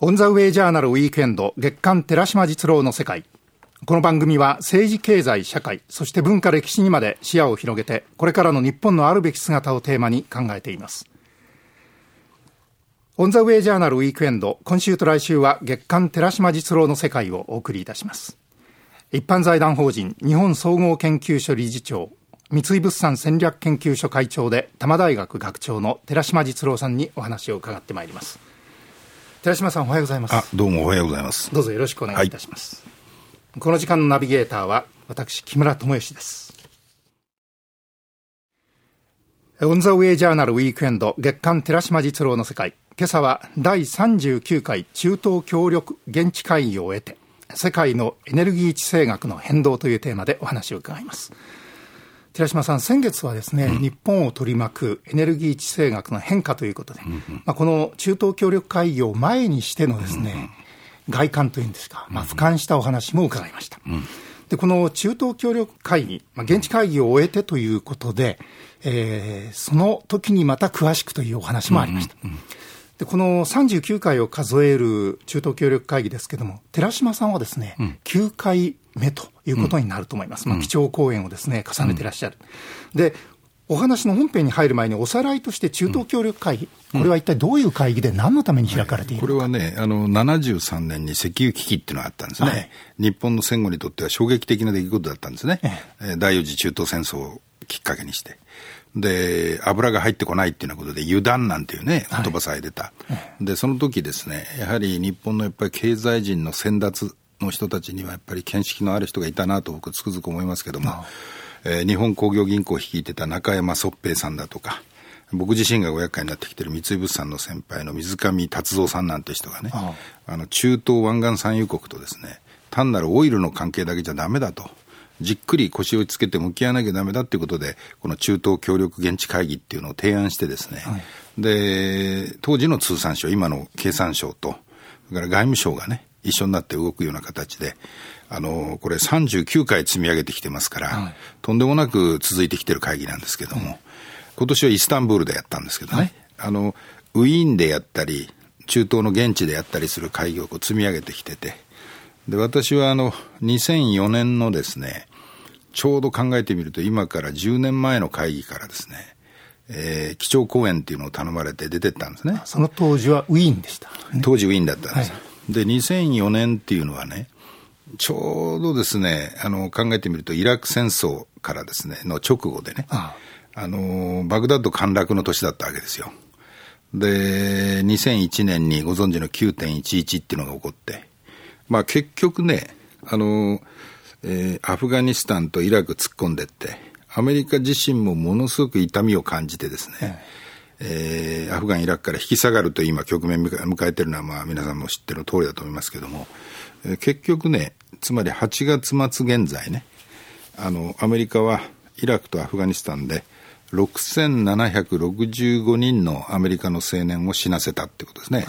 オンザウェイジャーナルウィークエンド月刊寺島実郎の世界。この番組は政治経済社会、そして文化歴史にまで視野を広げて、これからの日本のあるべき姿をテーマに考えています。オンザウェイジャーナルウィークエンド、今週と来週は月刊寺島実郎の世界をお送りいたします。一般財団法人日本総合研究所理事長、三井物産戦略研究所会長で多摩大学学長の寺島実郎さんにお話を伺ってまいります。寺島さんおはようございます。あ、どうもおはようございます。どうぞよろしくお願いいたします。はい、この時間のナビゲーターは私木村智義です。オンザウェイジャーナルウィークエンド月刊寺島実郎の世界。今朝は第39回中東協力現地会議を終えて世界のエネルギー地政学の変動というテーマでお話を伺います。寺島さん、先月はですね、うん、日本を取り巻くエネルギー地政学の変化ということで、うんまあ、この中東協力会議を前にしてのですね、うん、外観というんですか、まあ、俯瞰したお話も伺いました。うん、で、この中東協力会議、まあ、現地会議を終えてということで、えー、その時にまた詳しくというお話もありました。でこの39回を数える中東協力会議ですけれども、寺島さんはですね、うん、9回目ということになると思います。うん、まあ、基調講演をですね、重ねていらっしゃる。うん、で、お話の本編に入る前におさらいとして中東協力会議、これは一体どういう会議で何のために開かれているこれはね、あの、73年に石油危機っていうのがあったんですね。はい、日本の戦後にとっては衝撃的な出来事だったんですね。ええ、第四次中東戦争をきっかけにして。で、油が入ってこないっていうようなことで、油断なんていうね、言葉さえ出た。はい、で、その時ですね、やはり日本のやっぱり経済人の先達の人たちにはやっぱり見識のある人がいたなと僕つくづく思いますけども、えー、日本工業銀行を率いてた中山宗平さんだとか、僕自身がご厄介になってきてる三井物産の先輩の水上達三さんなんて人がね、あの中東湾岸産油国とですね、単なるオイルの関係だけじゃだめだと。じっくり腰をつけて向き合わなきゃだめだっていうことで、この中東協力現地会議っていうのを提案してですね、はい、で、当時の通産省、今の経産省と、それから外務省がね、一緒になって動くような形で、あの、これ39回積み上げてきてますから、はい、とんでもなく続いてきてる会議なんですけども、今年はイスタンブールでやったんですけどね、はい、あの、ウィーンでやったり、中東の現地でやったりする会議をこう積み上げてきてて、で、私はあの、2004年のですね、ちょうど考えてみると今から10年前の会議からですね、えー、基調講演っていうのを頼まれて出てったんですね。その当時はウィーンでした、ね、当時ウィーンだったんです。はい、で、2004年っていうのはね、ちょうどですね、あの、考えてみると、イラク戦争からですね、の直後でね、あの、バグダッド陥落の年だったわけですよ。で、2001年にご存知の9.11っていうのが起こって、まあ結局ね、あの、えー、アフガニスタンとイラク突っ込んでって、アメリカ自身もものすごく痛みを感じてですね、はい、えー、アフガン、イラクから引き下がると今局面迎えてるのはまあ皆さんも知ってる通りだと思いますけども、えー、結局ね、つまり8月末現在ね、あの、アメリカはイラクとアフガニスタンで6765人のアメリカの青年を死なせたってことですね。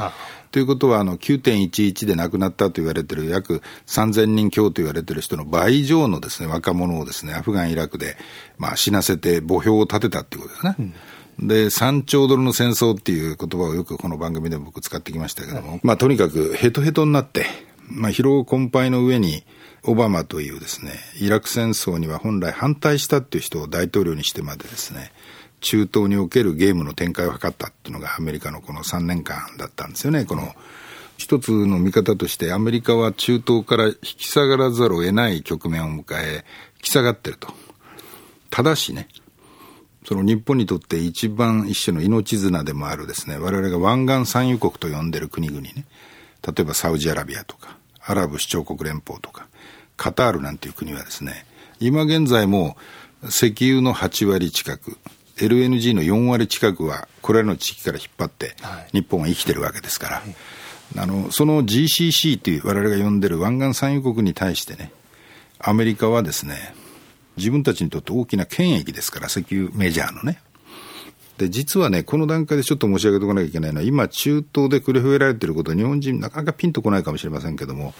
ということは、あの、9.11で亡くなったと言われている約3000人強と言われている人の倍以上のですね、若者をですね、アフガン、イラクで、まあ、死なせて墓標を立てたっていうことですね。うん、で、3兆ドルの戦争っていう言葉をよくこの番組でも僕使ってきましたけども、まあ、とにかくヘトヘトになって、まあ、疲労困憊の上に、オバマというですね、イラク戦争には本来反対したっていう人を大統領にしてまでですね、中東におけるゲームの展開を図ったっていうのがアメリカのこの3年間だったんですよね。この一つの見方としてアメリカは中東から引き下がらざるを得ない局面を迎え、引き下がってると。ただしね、その日本にとって一番一種の命綱でもあるですね、我々が湾岸産油国と呼んでる国々ね、例えばサウジアラビアとか、アラブ首長国連邦とか、カタールなんていう国はですね、今現在も石油の8割近く、LNG の4割近くはこれらの地域から引っ張って日本は生きてるわけですから、はい、あのその GCC という我々が呼んでる湾岸産油国に対してね、アメリカはですね、自分たちにとって大きな権益ですから、石油メジャーのね。で、実はね、この段階でちょっと申し上げておかなきゃいけないのは、今、中東で繰り広げられていることは、日本人なかなかピンとこないかもしれませんけども、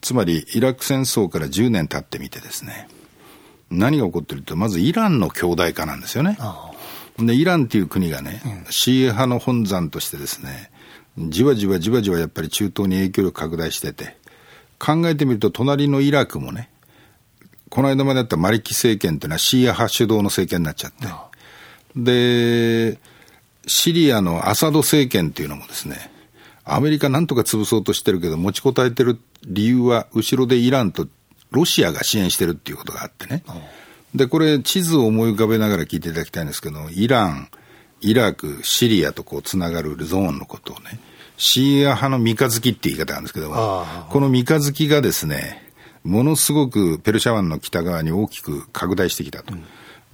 つまり、イラク戦争から10年経ってみてですね、何が起こってると、まずイランの強大化なんですよね。で、イランっていう国がね、うん、シーア派の本山としてですね、じわじわじわじわやっぱり中東に影響力拡大してて、考えてみると隣のイラクもね、この間まであったマリキ政権っていうのはシーア派主導の政権になっちゃって、で、シリアのアサド政権っていうのもですね、アメリカなんとか潰そうとしてるけど、持ちこたえてる理由は、後ろでイランとロシアが支援してるっていうことがあってね。で、これ、地図を思い浮かべながら聞いていただきたいんですけど、イラン、イラク、シリアとこうつながるゾーンのことをね、シーア派の三日月って言い方なんですけど、この三日月がですね、ものすごくペルシャ湾の北側に大きく拡大してきたと。うん、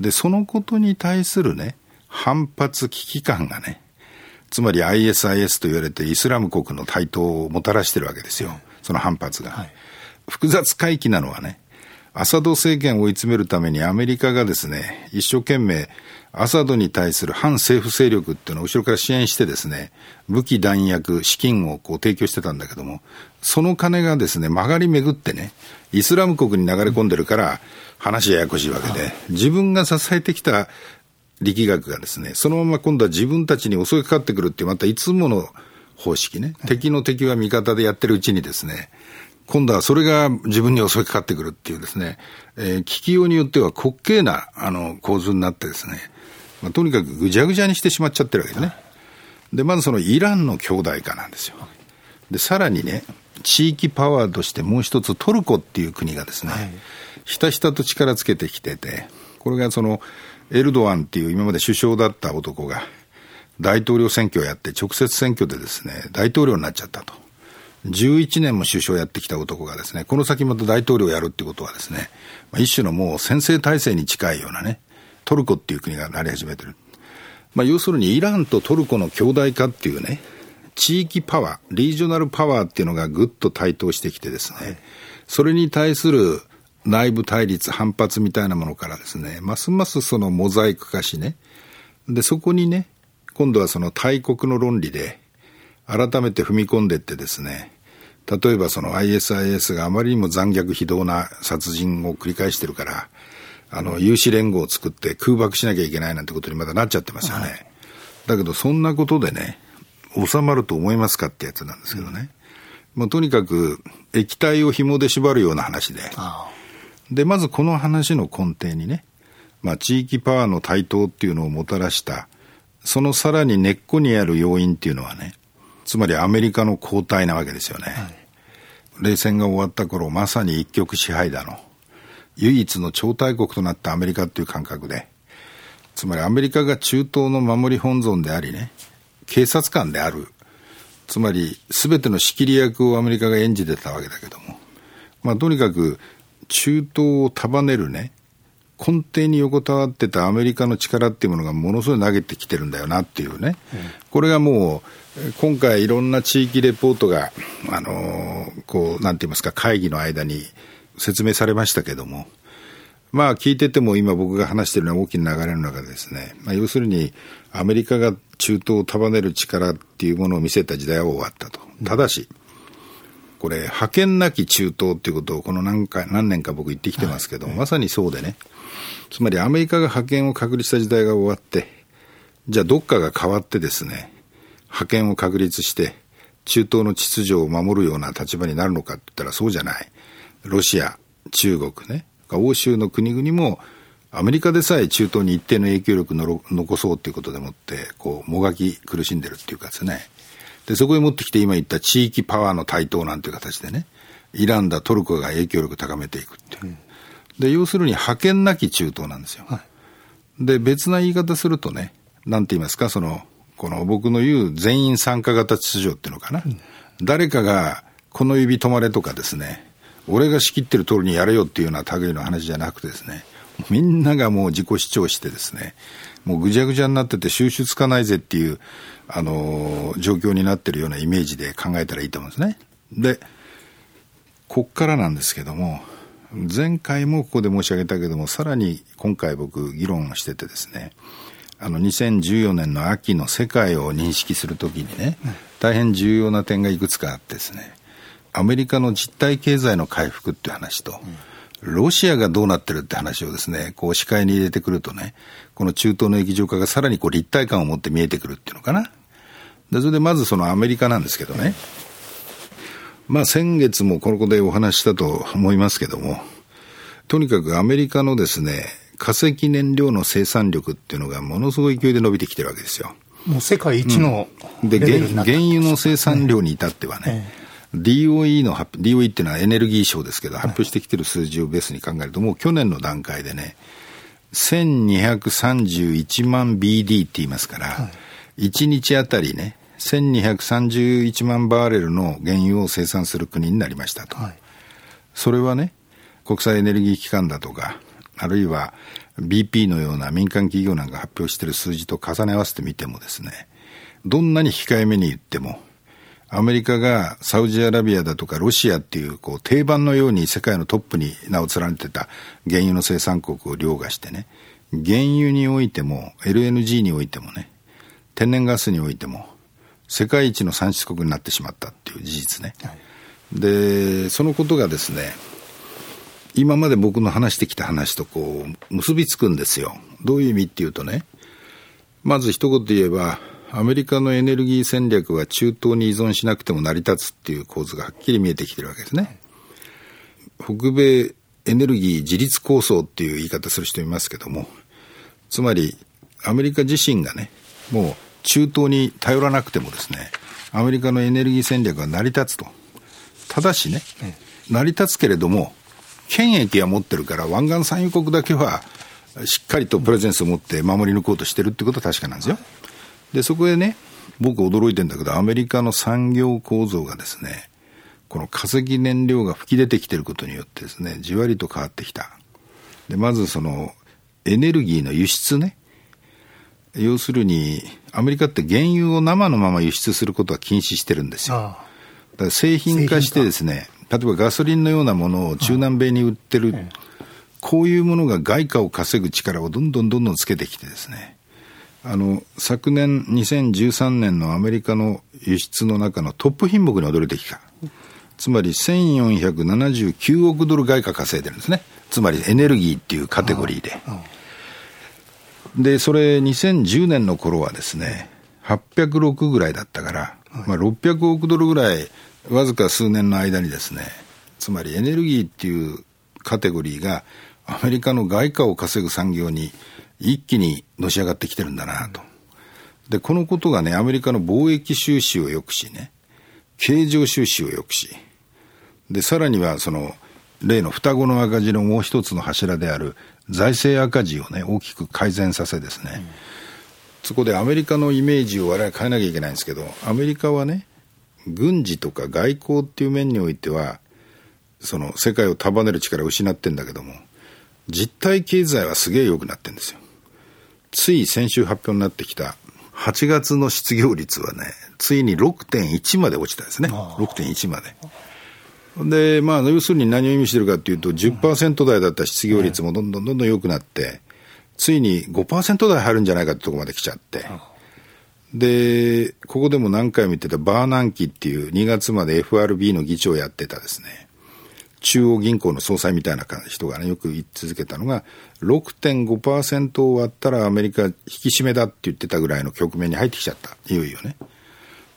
で、そのことに対するね、反発危機感がね、つまり ISIS と言われてイスラム国の台頭をもたらしてるわけですよ。その反発が。はい、複雑回帰なのはね、アサド政権を追い詰めるためにアメリカがですね、一生懸命アサドに対する反政府勢力っていうのを後ろから支援してですね、武器弾薬、資金をこう提供してたんだけども、その金がですね、曲がり巡ってね、イスラム国に流れ込んでるから話ややこしいわけで、自分が支えてきた力学がですね、そのまま今度は自分たちに襲いかかってくるっていう、またいつもの方式ね、敵の敵は味方でやってるうちにですね、今度はそれが自分に襲いかかってくるっていうですね、えー、聞きようによっては滑稽なあの構図になってですね、まあ、とにかくぐじゃぐじゃにしてしまっちゃってるわけですね。で、まずそのイランの兄弟化なんですよ。で、さらにね、地域パワーとしてもう一つトルコっていう国がですね、はい、ひたひたと力つけてきてて、これがそのエルドアンっていう今まで首相だった男が大統領選挙をやって直接選挙でですね、大統領になっちゃったと。11年も首相やってきた男がですね、この先また大統領をやるってことはですね、まあ、一種のもう先制体制に近いようなね、トルコっていう国がなり始めてる。まあ、要するにイランとトルコの兄弟化っていうね、地域パワー、リージョナルパワーっていうのがぐっと台頭してきてですね、それに対する内部対立、反発みたいなものからですね、ますますそのモザイク化しね、で、そこにね、今度はその大国の論理で、改めて踏み込んでってですね、例えばその ISIS があまりにも残虐非道な殺人を繰り返してるから、あの、有志連合を作って空爆しなきゃいけないなんてことにまだなっちゃってますよね。はい、だけど、そんなことでね、収まると思いますかってやつなんですけどね。もうとにかく液体を紐で縛るような話で。で、まずこの話の根底にね、まあ地域パワーの台頭っていうのをもたらした、そのさらに根っこにある要因っていうのはね、つまりアメリカの後退なわけですよね。はい、冷戦が終わった頃、まさに一極支配だの。唯一の超大国となったアメリカっていう感覚で、つまりアメリカが中東の守り本尊でありね、警察官である。つまり、すべての仕切り役をアメリカが演じてたわけだけども。まあ、とにかく、中東を束ねるね、根底に横たわってたアメリカの力っていうものがものすごい投げてきてるんだよなっていうね、うん、これがもう、今回いろんな地域レポートが、あの、こう、なんて言いますか、会議の間に説明されましたけども、まあ聞いてても今僕が話してるような大きな流れの中でですね、まあ、要するにアメリカが中東を束ねる力っていうものを見せた時代は終わったと。ただし、これ、覇権なき中東っていうことをこの何回、何年か僕言ってきてますけど、はい、まさにそうでね、つまりアメリカが覇権を確立した時代が終わって、じゃあどっかが変わってですね、覇権を確立して、中東の秩序を守るような立場になるのかって言ったらそうじゃない。ロシア、中国ね、欧州の国々も、アメリカでさえ中東に一定の影響力の残そうということでもって、こう、もがき苦しんでるっていうかですね。で、そこへ持ってきて今言った地域パワーの台頭なんていう形でね、イランだ、トルコが影響力高めていくっていう。うん、で、要するに覇権なき中東なんですよ。はい、で、別な言い方するとね、なんて言いますか、その、この僕の言う全員参加型秩序っていうのかな。うん、誰かがこの指止まれとかですね、俺が仕切ってる通りにやれよっていうような類の話じゃなくてですね、みんながもう自己主張してですね、もうぐちゃぐちゃになってて収集つかないぜっていう、あのー、状況になってるようなイメージで考えたらいいと思うんですね。で、こっからなんですけども、前回もここで申し上げたけども、さらに今回僕議論しててですね、あの2014年の秋の世界を認識するときにね、大変重要な点がいくつかあってですね、アメリカの実体経済の回復っていう話と、ロシアがどうなってるって話をですね、こう視界に入れてくるとね、この中東の液状化がさらにこう立体感を持って見えてくるっていうのかな。でそれでまずそのアメリカなんですけどね、まあ先月もこの子でお話したと思いますけども、とにかくアメリカのですね、化石燃料の生産力っていうのがものすごい勢いで伸びてきてるわけですよ。もう世界一の、うん、で原油の生産量に至ってはね、ええ、DOE の DOE っていうのはエネルギー省ですけど、発表してきてる数字をベースに考えると、もう去年の段階でね、1231万 BD って言いますから、はい、1日あたりね、1231万バーレルの原油を生産する国になりましたと。はい、それはね、国際エネルギー機関だとか、あるいは BP のような民間企業なんか発表している数字と重ね合わせてみてもですね、どんなに控えめに言っても、アメリカがサウジアラビアだとかロシアっていうこう定番のように世界のトップに名を連ねてた原油の生産国を凌駕してね、原油においても LNG においてもね、天然ガスにおいても世界一の産出国になってしまったっていう事実ね。はい、で、そのことがですね、今まで僕の話してきた話とこう結びつくんですよ。どういう意味っていうとね、まず一言言えば、アメリカのエネルギー戦略は中東に依存しなくても成り立つっていう構図がはっきり見えてきてるわけですね。北米エネルギー自立構想っていう言い方する人いますけども、つまりアメリカ自身がね、もう中東に頼らなくてもですね、アメリカのエネルギー戦略は成り立つと。ただしね、成り立つけれども、権益は持ってるから、湾岸産油国だけは、しっかりとプレゼンスを持って守り抜こうとしてるってことは確かなんですよ。で、そこでね、僕驚いてんだけど、アメリカの産業構造がですね、この化石燃料が吹き出てきてることによってですね、じわりと変わってきた。で、まずその、エネルギーの輸出ね。要するに、アメリカって原油を生のまま輸出することは禁止してるんですよ。だから製品化してですね、例えばガソリンのようなものを中南米に売ってる、こういうものが外貨を稼ぐ力をどんどんどんどんつけてきてですね、あの、昨年2013年のアメリカの輸出の中のトップ品目に踊れてきた。つまり1479億ドル外貨稼いでるんですね。つまりエネルギーっていうカテゴリーで。で、それ2010年の頃はですね、806ぐらいだったから、まあ600億ドルぐらいわずか数年の間にですね、つまりエネルギーっていうカテゴリーがアメリカの外貨を稼ぐ産業に一気にのし上がってきてるんだなと。で、このことがね、アメリカの貿易収支を良くしね、経常収支を良くし、で、さらにはその、例の双子の赤字のもう一つの柱である財政赤字をね、大きく改善させですね、うん、そこでアメリカのイメージを我々変えなきゃいけないんですけど、アメリカはね、軍事とか外交っていう面においては、その世界を束ねる力を失ってんだけども、実体経済はすげえ良くなってんですよ。つい先週発表になってきた8月の失業率はね、ついに6.1まで落ちたんですね。6.1まで。で、まあ、要するに何を意味してるかっていうと、10%台だった失業率もどんどんどんどん良くなって、ついに5%台入るんじゃないかってとこまで来ちゃって、で、ここでも何回も言ってたバーナンキっていう2月まで FRB の議長をやってたですね、中央銀行の総裁みたいな人がね、よく言い続けたのが、6.5%を割ったらアメリカ引き締めだって言ってたぐらいの局面に入ってきちゃった。いよいよね。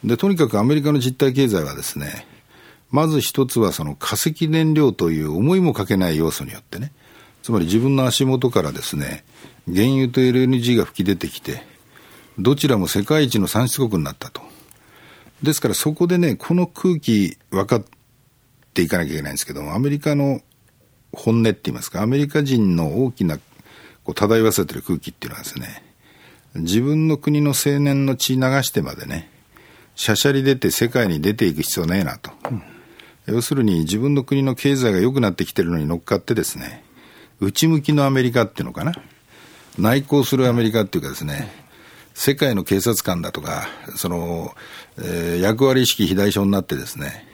で、とにかくアメリカの実体経済はですね、まず一つはその化石燃料という思いもかけない要素によってね、つまり自分の足元からですね、原油と LNG が吹き出てきて、どちらも世界一の産出国になったと。ですからそこでね、この空気分かってていかなきゃいけないんですけども、アメリカの本音って言いますか、アメリカ人の大きなこう漂わせてる空気っていうのはですね、自分の国の青年の血流してまでね、しゃしゃり出て世界に出ていく必要ねえなと。うん、要するに自分の国の経済が良くなってきてるのに乗っかってですね、内向きのアメリカっていうのかな。内向するアメリカっていうかですね、世界の警察官だとか、その、えー、役割意識肥大症になってですね、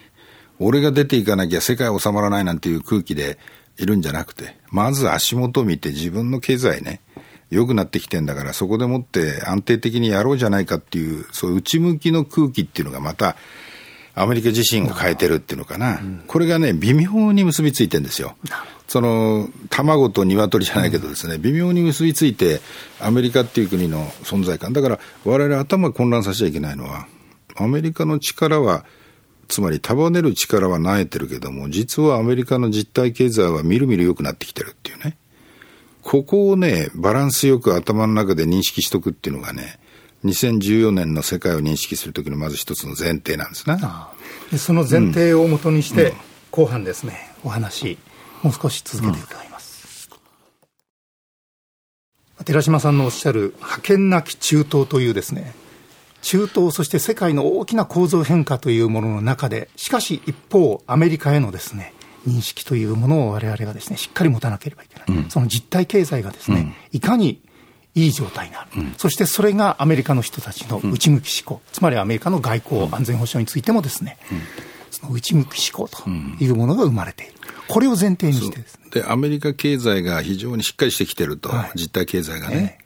俺が出ていかなきゃ世界収まらないなんていう空気でいるんじゃなくて、まず足元見て自分の経済ね、良くなってきてんだから、そこでもって安定的にやろうじゃないかっていう、そういう内向きの空気っていうのがまた、アメリカ自身を変えてるっていうのかな、うん、これがね、微妙に結びついてるんですよ。その卵と鶏じゃないけどですね、微妙に結びついて、アメリカっていう国の存在感、だから我々頭混乱させちゃいけないのは、アメリカの力は、つまり束ねる力はなえてるけども、実はアメリカの実体経済はみるみる良くなってきてるっていうね。ここをね、バランスよく頭の中で認識しとくっていうのがね、2014年の世界を認識するときのまず一つの前提なんですね。その前提をもとにして、うん、後半ですね、お話、もう少し続けて伺います。うん、寺島さんのおっしゃる、覇権なき中東というですね、中東、そして世界の大きな構造変化というものの中で、しかし一方、アメリカへのですね、認識というものを我々がですね、しっかり持たなければいけない。うん、その実体経済がですね、いかにいい状態になる、うん、そしてそれがアメリカの人たちの内向き思考、つまりアメリカの外交、安全保障についてもですね、その内向き思考というものが生まれている。これを前提にしてですね。で、アメリカ経済が非常にしっかりしてきてると、はい、実体経済がね。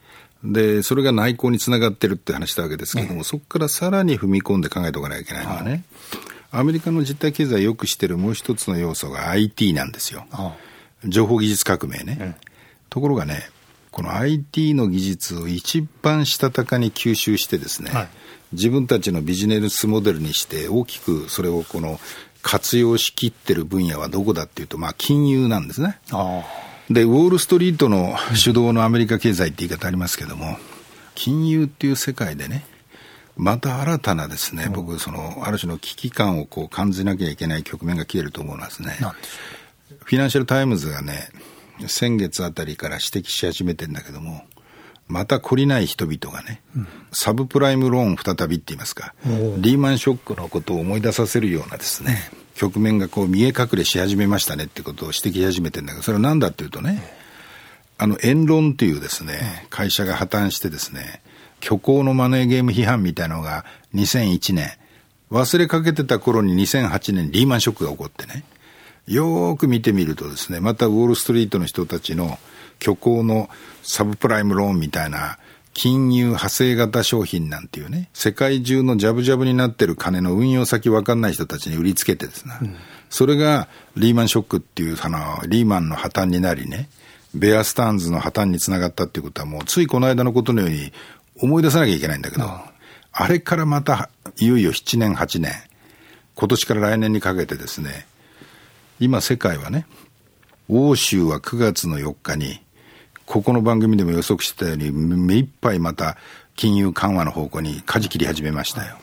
で、それが内向につながってるって話したわけですけども、そこからさらに踏み込んで考えておかなきゃいけないのはね、アメリカの実体経済をよくしてるもう一つの要素が IT なんですよ。情報技術革命ね。ところがね、この IT の技術を一番したたかに吸収してですね、はい、自分たちのビジネスモデルにして大きくそれをこの活用しきってる分野はどこだっていうと、まあ金融なんですね。で、ウォール・ストリートの主導のアメリカ経済って言い方ありますけども、金融っていう世界でね、また新たなですね、僕、その、ある種の危機感をこう感じなきゃいけない局面が来てると思うんですね。フィナンシャル・タイムズがね、先月あたりから指摘し始めてんだけども、また懲りない人々がね、うん、サブプライムローン再びって言いますか、リーマンショックのことを思い出させるようなですね、局面がこう見え隠れし始めましたねってことを指摘し始めてんだけど、それは何だっていうとね、あの、エンロンっていうですね、会社が破綻してですね、虚構のマネーゲーム批判みたいなのが2001年、忘れかけてた頃に2008年リーマンショックが起こってね、よーく見てみるとですね、またウォールストリートの人たちの虚構のサブプライムローンみたいな金融派生型商品なんていうね、世界中のジャブジャブになってる金の運用先わかんない人たちに売りつけてですね、うん、それがリーマンショックっていう、あの、リーマンの破綻になりね、ベアスターンズの破綻につながったっていうことはもうついこの間のことのように思い出さなきゃいけないんだけど、ああれからまたいよいよ7年8年、今年から来年にかけてですね、今世界はね、欧州は9月の4日に、ここの番組でも予測してたように、目いっぱいまた金融緩和の方向に舵切り始めましたよ。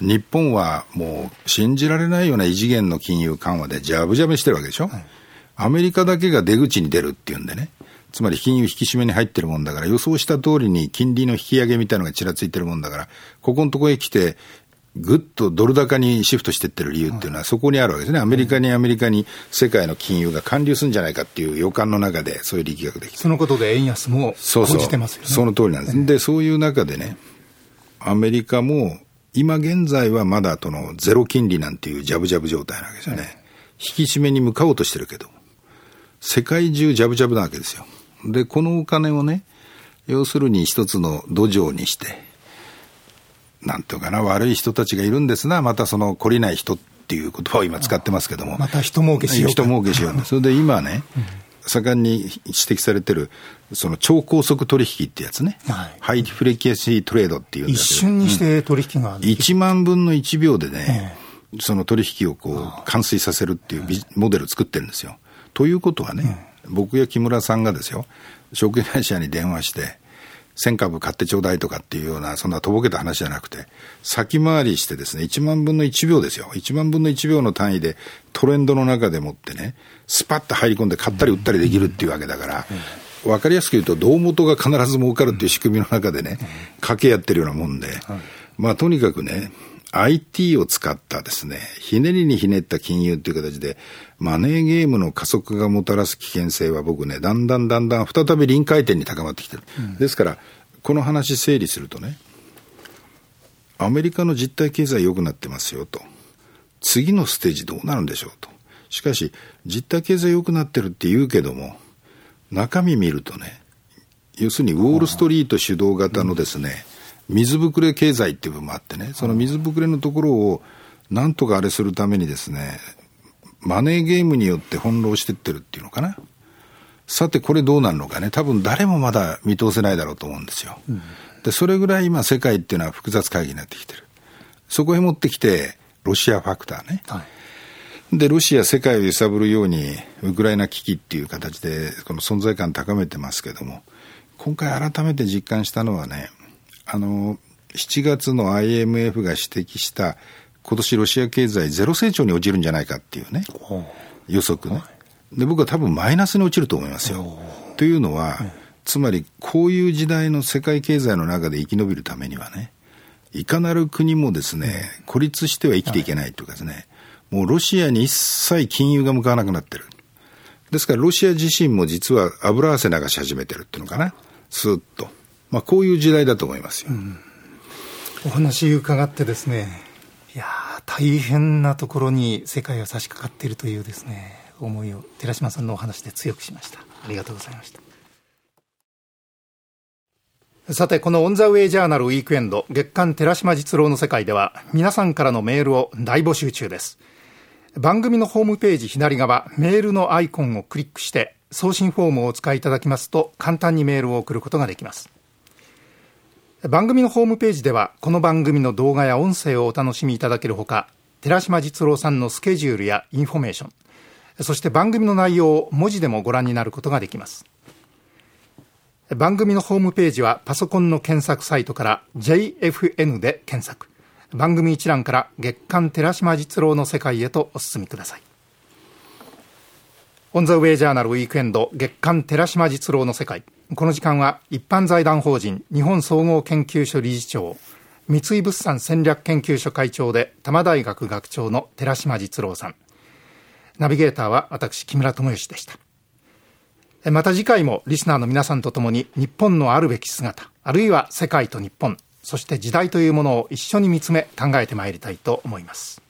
日本はもう信じられないような異次元の金融緩和でジャブジャブしてるわけでしょ、はい、アメリカだけが出口に出るっていうんでね。つまり金融引き締めに入ってるもんだから、予想した通りに金利の引き上げみたいなのがちらついてるもんだから、ここのところへ来て、ぐっとドル高にシフトしていってる理由っていうのは、そこにあるわけですね、アメリカにアメリカに世界の金融が還流するんじゃないかっていう予感の中で、そういう力学できそのことで円安も講じてますよね。その通りなんです、で、そういう中でね、アメリカも今現在はまだとのゼロ金利なんていうジャブジャブ状態なわけですよね。引き締めに向かおうとしてるけど、世界中ジャブジャブなわけですよ。で、このお金をね、要するに一つの土壌にして、なんていうかな、悪い人たちがいるんですな、またその懲りない人っていう言葉を今使ってますけども。また人儲けしよう人儲けしよう。それで今ね、盛んに指摘されてる、その超高速取引ってやつね、はい、ハイフレキシートレードっていう一瞬にして取引が、うん、1万分の1秒でね、えー、その取引をこう完遂させるっていうモデルを作ってるんですよ。ということはね、僕や木村さんがですよ、証券会社に電話して、1000株買ってちょうだいとかっていうような、そんなとぼけた話じゃなくて、先回りしてですね、1万分の1秒ですよ。1万分の1秒の単位でトレンドの中でもってね、スパッと入り込んで買ったり売ったりできるっていうわけだから、わかりやすく言うと、胴元が必ず儲かるっていう仕組みの中でね、賭けやってるようなもんで、まあとにかくね、IT を使ったですね、ひねりにひねった金融っていう形で、マネーゲームの加速がもたらす危険性は僕ね、だんだんだんだん再び臨界点に高まってきてる。うん、ですから、この話整理するとね、アメリカの実体経済良くなってますよと。次のステージどうなるんでしょうと。しかし、実体経済良くなってるって言うけども、中身見るとね、要するにウォールストリート主導型のですね、うん水ぶくれ経済っていう部分もあってね、その水ぶくれのところをなんとかあれするためにですね、マネーゲームによって翻弄してってるっていうのかな。さてこれどうなるのかね、多分誰もまだ見通せないだろうと思うんですよ。うん、で、それぐらい今世界っていうのは複雑会議になってきてる。そこへ持ってきて、ロシアファクターね。はい、で、ロシア世界を揺さぶるように、ウクライナ危機っていう形で、この存在感高めてますけども、今回改めて実感したのはね、あの、7月の IMF が指摘した、今年ロシア経済ゼロ成長に落ちるんじゃないかっていうね、予測ね。で、僕は多分マイナスに落ちると思いますよ。というのは、つまりこういう時代の世界経済の中で生き延びるためにはね、いかなる国もですね、孤立しては生きていけないというかですね、もうロシアに一切金融が向かわなくなってる。ですからロシア自身も実は油汗流し始めてるっていうのかな、スーッと。まあこういう時代だと思いますよ。うん、お話伺ってですね、いや大変なところに世界は差し掛かっているというですね、思いを寺島さんのお話で強くしました。ありがとうございました。さて、このオンザウェイジャーナルウィークエンド月刊寺島実郎の世界では皆さんからのメールを大募集中です。番組のホームページ左側メールのアイコンをクリックして送信フォームをお使いいただきますと簡単にメールを送ることができます。番組のホームページではこの番組の動画や音声をお楽しみいただけるほか寺島実郎さんのスケジュールやインフォメーションそして番組の内容を文字でもご覧になることができます番組のホームページはパソコンの検索サイトから JFN で検索。番組一覧から月刊寺島実郎の世界へとお進みください。オンザウェイジャーナルウィークエンド月刊寺島実郎の世界。この時間は一般財団法人日本総合研究所理事長、三井物産戦略研究所会長で多摩大学学長の寺島実郎さん。ナビゲーターは私木村智義でした。また次回もリスナーの皆さんと共に日本のあるべき姿、あるいは世界と日本、そして時代というものを一緒に見つめ考えてまいりたいと思います。